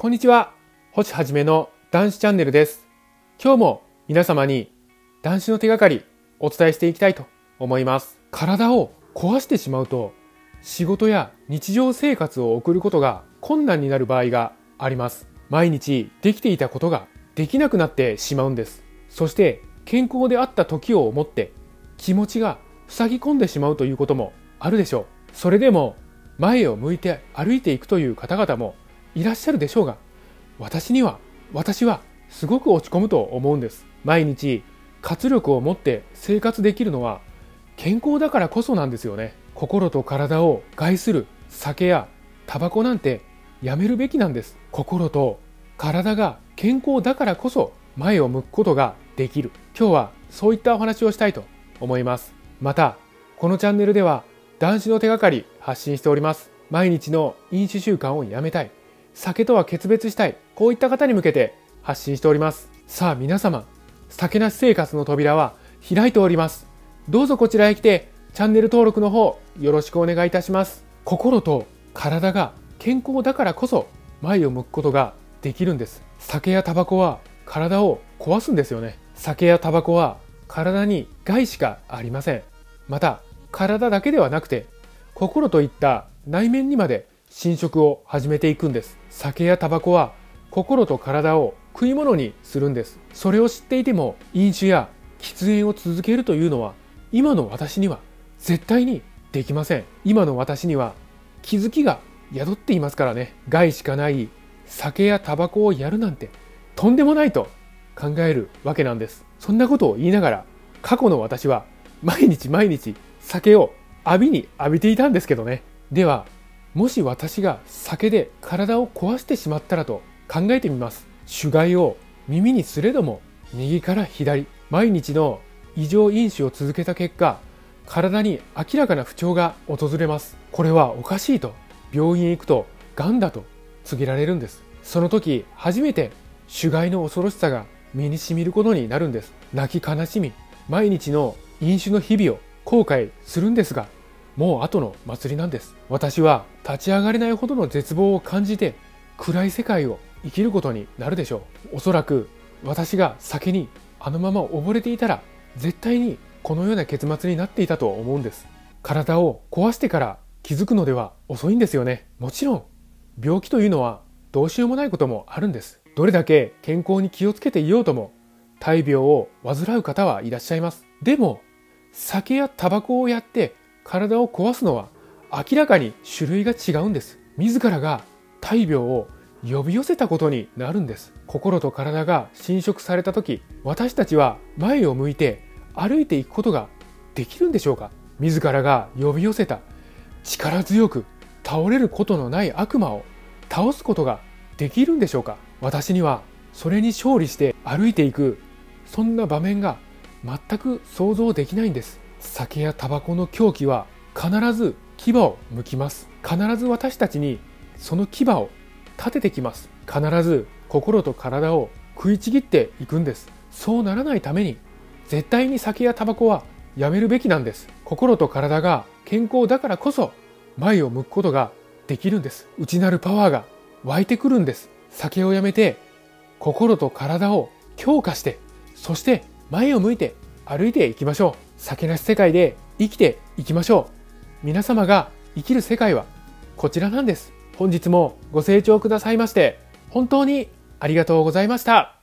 こんにちは。星はじめの男子チャンネルです。今日も皆様に男子の手がかりお伝えしていきたいと思います。体を壊してしまうと仕事や日常生活を送ることが困難になる場合があります。毎日できていたことができなくなってしまうんです。そして健康であった時を思って気持ちが塞ぎ込んでしまうということもあるでしょう。それでも前を向いて歩いていくという方々もいらっしゃるでしょうが、私には、私はすごく落ち込むと思うんです。毎日活力を持って生活できるのは健康だからこそなんですよね。心と体を害する酒やタバコなんてやめるべきなんです。心と体が健康だからこそ前を向くことができる。今日はそういったお話をしたいと思います。また、このチャンネルでは男子の手がかり発信しております。毎日の飲酒習慣をやめたい。酒とは決別したい。こういった方に向けて発信しております。さあ皆様、酒なし生活の扉は開いております。どうぞこちらへ来て、チャンネル登録の方よろしくお願いいたします。心と体が健康だからこそ前を向くことができるんです。酒やタバコは体を壊すんですよね。酒やタバコは体に害しかありません。また、体だけではなくて、心といった内面にまで侵食を始めていくんです。酒やタバコは心と体を食い物にするんです。それを知っていても飲酒や喫煙を続けるというのは今の私には絶対にできません。今の私には気づきが宿っていますからね。害しかない酒やタバコをやるなんてとんでもないと考えるわけなんです。そんなことを言いながら過去の私は毎日毎日酒を浴びに浴びていたんですけどね。ではもし私が酒で体を壊してしまったらと考えてみます。主害を耳にすれども右から左毎日の異常飲酒を続けた結果体に明らかな不調が訪れます。これはおかしいと病院へ行くと癌だと告げられるんです。その時初めて主害の恐ろしさが身に染みることになるんです。泣き悲しみ毎日の飲酒の日々を後悔するんですがもう後の祭りなんです。私は立ち上がれないほどの絶望を感じて暗い世界を生きることになるでしょう。おそらく私が酒にあのまま溺れていたら絶対にこのような結末になっていたと思うんです。体を壊してから気づくのでは遅いんですよね。もちろん病気というのはどうしようもないこともあるんです。どれだけ健康に気をつけていようとも大病を患う方はいらっしゃいます。でも酒やタバコをやって体を壊すのは明らかに種類が違うんです。自らが大病を呼び寄せたことになるんです。心と体が侵食された時私たちは前を向いて歩いていくことができるんでしょうか。自らが呼び寄せた力強く倒れることのない悪魔を倒すことができるんでしょうか。私にはそれに勝利して歩いていくそんな場面が全く想像できないんです。酒やタバコの狂気は必ず牙を剥きます。必ず私たちにその牙を立ててきます。必ず心と体を食いちぎっていくんです。そうならないために絶対に酒やタバコはやめるべきなんです。心と体が健康だからこそ前を向くことができるんです。内なるパワーが湧いてくるんです。酒をやめて心と体を強化してそして前を向いて歩いていきましょう。酒なし世界で生きていきましょう。皆様が生きる世界はこちらなんです。本日もご清聴くださいまして本当にありがとうございました。